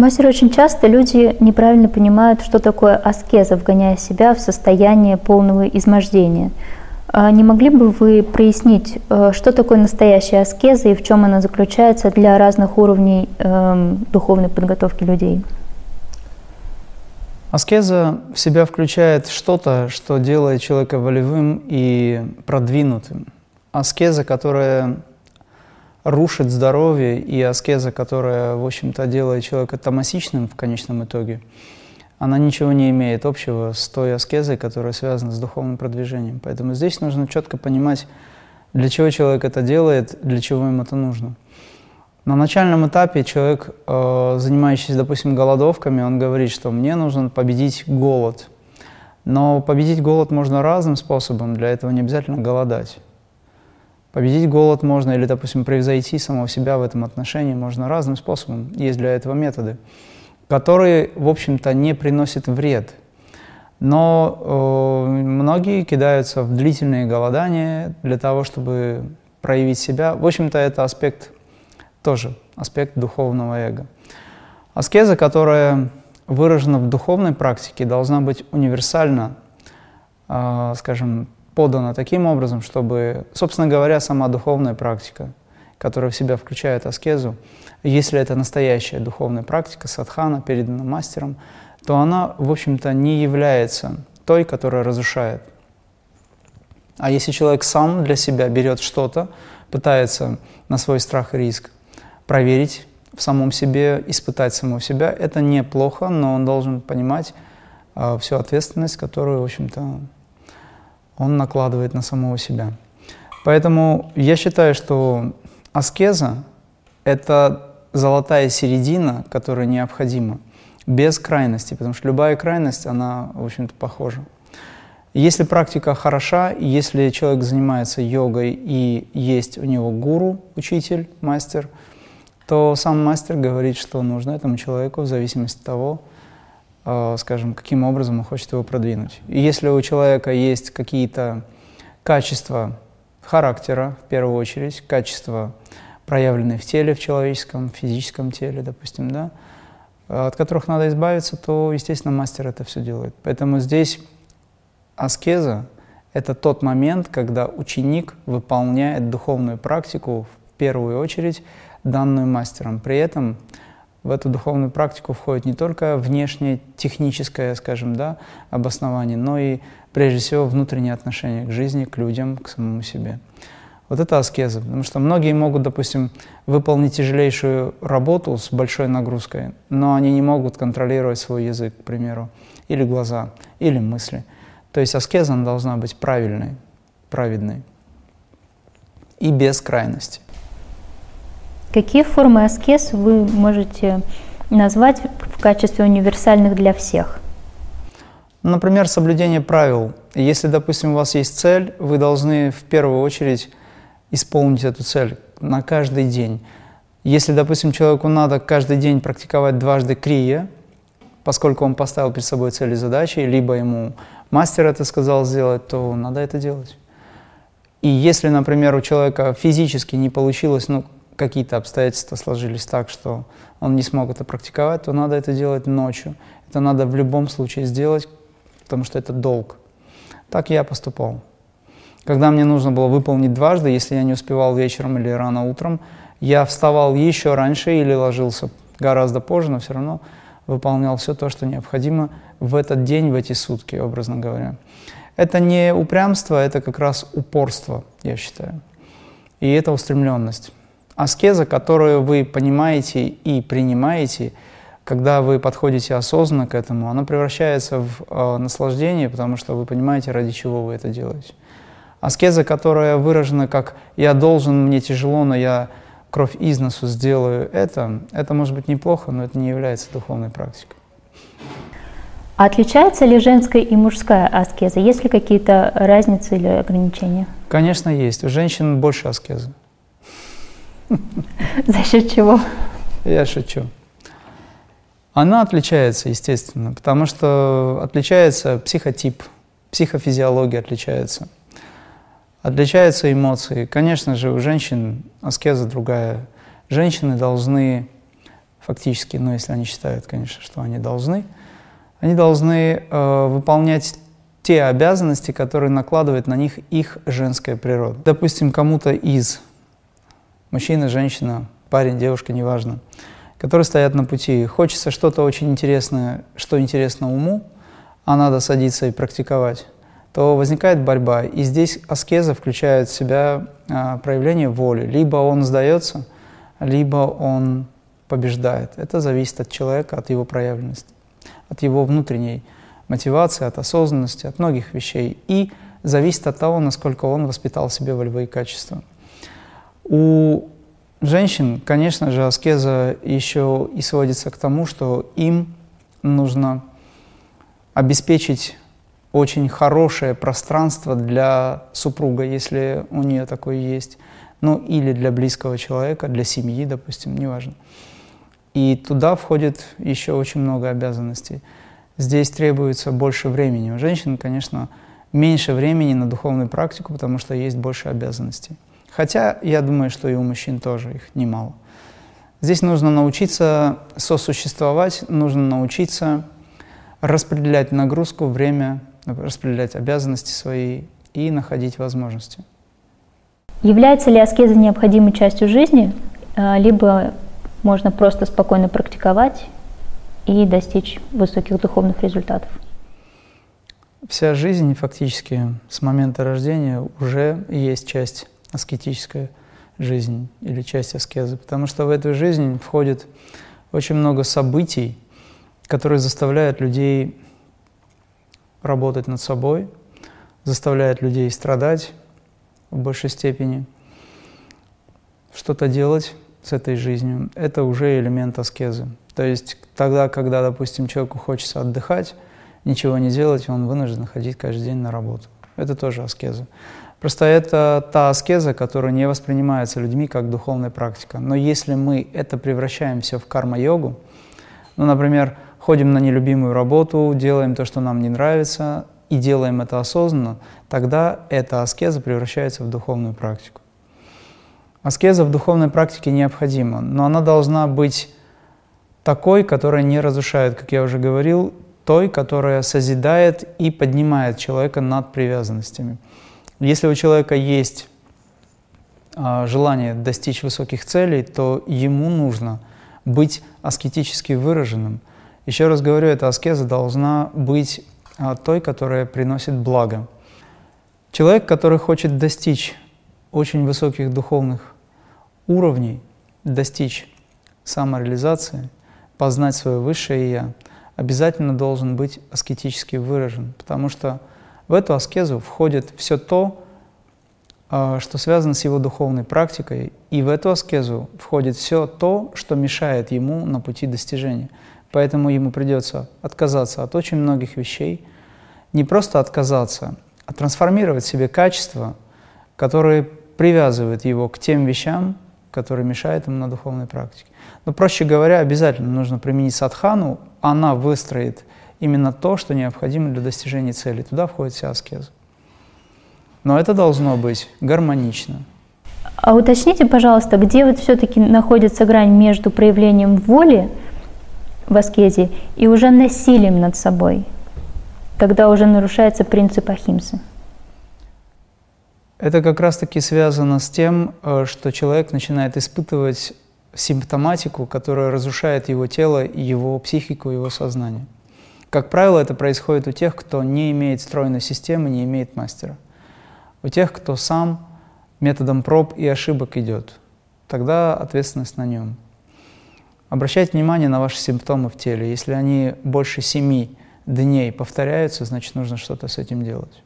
Мастер, очень часто люди неправильно понимают, что такое аскеза, вгоняя себя в состояние полного измождения. А не могли бы вы прояснить, э, что такое настоящая аскеза и в чем она заключается для разных уровней э, духовной подготовки людей? Аскеза в себя включает что-то, что делает человека волевым и продвинутым. Аскеза, которая рушит здоровье, и аскеза, которая, в общем-то, делает человека томасичным в конечном итоге, она ничего не имеет общего с той аскезой, которая связана с духовным продвижением. Поэтому здесь нужно четко понимать, для чего человек это делает, для чего ему это нужно. На начальном этапе человек, э, занимающийся, допустим, голодовками, он говорит, что мне нужно победить голод. Но победить голод можно разным способом, для этого не обязательно голодать. Победить голод можно или, допустим, превзойти самого себя в этом отношении можно разным способом. Есть для этого методы, которые, в общем-то, не приносят вред. Но э, многие кидаются в длительные голодания для того, чтобы проявить себя. В общем-то, это аспект тоже аспект духовного эго. Аскеза, которая выражена в духовной практике, должна быть универсально, э, скажем, подана таким образом, чтобы, собственно говоря, сама духовная практика, которая в себя включает аскезу, если это настоящая духовная практика, садхана, передана мастером, то она, в общем-то, не является той, которая разрушает. А если человек сам для себя берет что-то, пытается на свой страх и риск проверить в самом себе, испытать самого себя, это неплохо, но он должен понимать э, всю ответственность, которую, в общем-то, он накладывает на самого себя. Поэтому я считаю, что аскеза – это золотая середина, которая необходима, без крайности, потому что любая крайность, она, в общем-то, похожа. Если практика хороша, если человек занимается йогой и есть у него гуру, учитель, мастер – то сам мастер говорит, что нужно этому человеку в зависимости от того, скажем, каким образом он хочет его продвинуть. И если у человека есть какие-то качества характера, в первую очередь, качества, проявленные в теле, в человеческом, физическом теле, допустим, да, от которых надо избавиться, то, естественно, мастер это все делает. Поэтому здесь аскеза – это тот момент, когда ученик выполняет духовную практику в первую очередь данную мастером. При этом в эту духовную практику входит не только внешнее техническое, скажем, да, обоснование, но и прежде всего внутреннее отношение к жизни, к людям, к самому себе. Вот это аскеза, потому что многие могут, допустим, выполнить тяжелейшую работу с большой нагрузкой, но они не могут контролировать свой язык, к примеру, или глаза, или мысли. То есть аскеза должна быть правильной, праведной и без крайности. Какие формы аскез вы можете назвать в качестве универсальных для всех? Например, соблюдение правил. Если, допустим, у вас есть цель, вы должны в первую очередь исполнить эту цель на каждый день. Если, допустим, человеку надо каждый день практиковать дважды крия, поскольку он поставил перед собой цели и задачи, либо ему мастер это сказал сделать, то надо это делать. И если, например, у человека физически не получилось, ну, какие-то обстоятельства сложились так, что он не смог это практиковать, то надо это делать ночью. Это надо в любом случае сделать, потому что это долг. Так я поступал. Когда мне нужно было выполнить дважды, если я не успевал вечером или рано утром, я вставал еще раньше или ложился гораздо позже, но все равно выполнял все то, что необходимо в этот день, в эти сутки, образно говоря. Это не упрямство, это как раз упорство, я считаю. И это устремленность. Аскеза, которую вы понимаете и принимаете, когда вы подходите осознанно к этому, она превращается в э, наслаждение, потому что вы понимаете, ради чего вы это делаете. Аскеза, которая выражена как «я должен, мне тяжело, но я кровь из носу сделаю это», это может быть неплохо, но это не является духовной практикой. А отличается ли женская и мужская аскеза? Есть ли какие-то разницы или ограничения? Конечно, есть. У женщин больше аскезы. За счет чего? Я шучу. Она отличается, естественно, потому что отличается психотип, психофизиология отличается. Отличаются эмоции. Конечно же, у женщин аскеза другая. Женщины должны фактически, но если они считают, конечно, что они должны, они должны э, выполнять те обязанности, которые накладывает на них их женская природа. Допустим, кому-то из мужчина, женщина, парень, девушка, неважно, которые стоят на пути, хочется что-то очень интересное, что интересно уму, а надо садиться и практиковать, то возникает борьба. И здесь аскеза включает в себя а, проявление воли. Либо он сдается, либо он побеждает. Это зависит от человека, от его проявленности, от его внутренней мотивации, от осознанности, от многих вещей. И зависит от того, насколько он воспитал в себе волевые качества. У женщин, конечно же, аскеза еще и сводится к тому, что им нужно обеспечить очень хорошее пространство для супруга, если у нее такое есть, ну или для близкого человека, для семьи, допустим, неважно. И туда входит еще очень много обязанностей. Здесь требуется больше времени. У женщин, конечно, меньше времени на духовную практику, потому что есть больше обязанностей. Хотя я думаю, что и у мужчин тоже их немало. Здесь нужно научиться сосуществовать, нужно научиться распределять нагрузку, время, распределять обязанности свои и находить возможности. Является ли аскеза необходимой частью жизни, а, либо можно просто спокойно практиковать и достичь высоких духовных результатов? Вся жизнь фактически с момента рождения уже есть часть аскетическая жизнь или часть аскезы, потому что в эту жизнь входит очень много событий, которые заставляют людей работать над собой, заставляют людей страдать в большей степени, что-то делать с этой жизнью. Это уже элемент аскезы. То есть тогда, когда, допустим, человеку хочется отдыхать, ничего не делать, он вынужден ходить каждый день на работу. Это тоже аскеза. Просто это та аскеза, которая не воспринимается людьми как духовная практика. Но если мы это превращаем все в карма-йогу, ну, например, ходим на нелюбимую работу, делаем то, что нам не нравится, и делаем это осознанно, тогда эта аскеза превращается в духовную практику. Аскеза в духовной практике необходима, но она должна быть такой, которая не разрушает, как я уже говорил, той, которая созидает и поднимает человека над привязанностями. Если у человека есть а, желание достичь высоких целей, то ему нужно быть аскетически выраженным. Еще раз говорю, эта аскеза должна быть а, той, которая приносит благо. Человек, который хочет достичь очень высоких духовных уровней, достичь самореализации, познать свое высшее «я», обязательно должен быть аскетически выражен, потому что в эту аскезу входит все то, а, что связано с его духовной практикой, и в эту аскезу входит все то, что мешает ему на пути достижения. Поэтому ему придется отказаться от очень многих вещей, не просто отказаться, а трансформировать в себе качества, которые привязывают его к тем вещам, которые мешают ему на духовной практике. Но, проще говоря, обязательно нужно применить садхану, она выстроит именно то, что необходимо для достижения цели. Туда входит вся аскеза. Но это должно быть гармонично. А уточните, пожалуйста, где вот все-таки находится грань между проявлением воли в аскезе и уже насилием над собой, когда уже нарушается принцип ахимсы? Это как раз-таки связано с тем, э, что человек начинает испытывать симптоматику, которая разрушает его тело, его психику, его сознание. Как правило, это происходит у тех, кто не имеет стройной системы, не имеет мастера. У тех, кто сам методом проб и ошибок идет. Тогда ответственность на нем. Обращайте внимание на ваши симптомы в теле. Если они больше семи дней повторяются, значит нужно что-то с этим делать.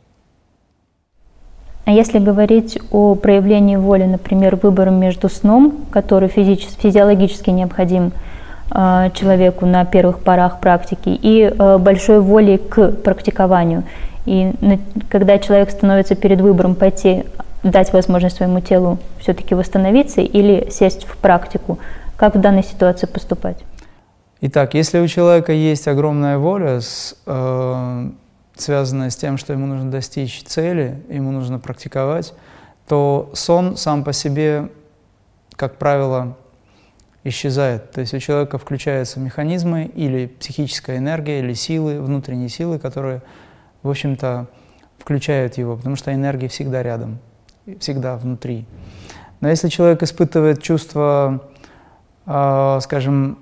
А если говорить о проявлении воли, например, выбором между сном, который физически, физиологически необходим, Э, человеку на первых порах практики и э, большой воли к практикованию. И когда человек становится перед выбором пойти, дать возможность своему телу все-таки восстановиться или сесть в практику, как в данной ситуации поступать? Итак, если у человека есть огромная воля, с, э, связанная с тем, что ему нужно достичь цели, ему нужно практиковать, то сон сам по себе, как правило, исчезает. То есть у человека включаются механизмы или психическая энергия, или силы, внутренние силы, которые, в общем-то, включают его, потому что энергия всегда рядом, всегда внутри. Но если человек испытывает чувство, э, скажем,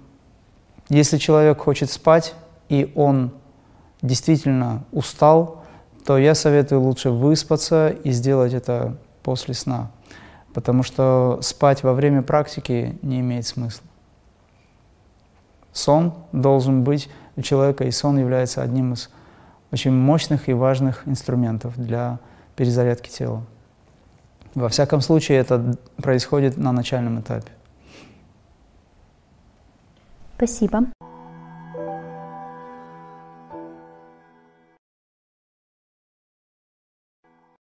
если человек хочет спать, и он действительно устал, то я советую лучше выспаться и сделать это после сна, потому что спать во время практики не имеет смысла. Сон должен быть у человека, и сон является одним из очень мощных и важных инструментов для перезарядки тела. Во всяком случае, это происходит на начальном этапе. Спасибо.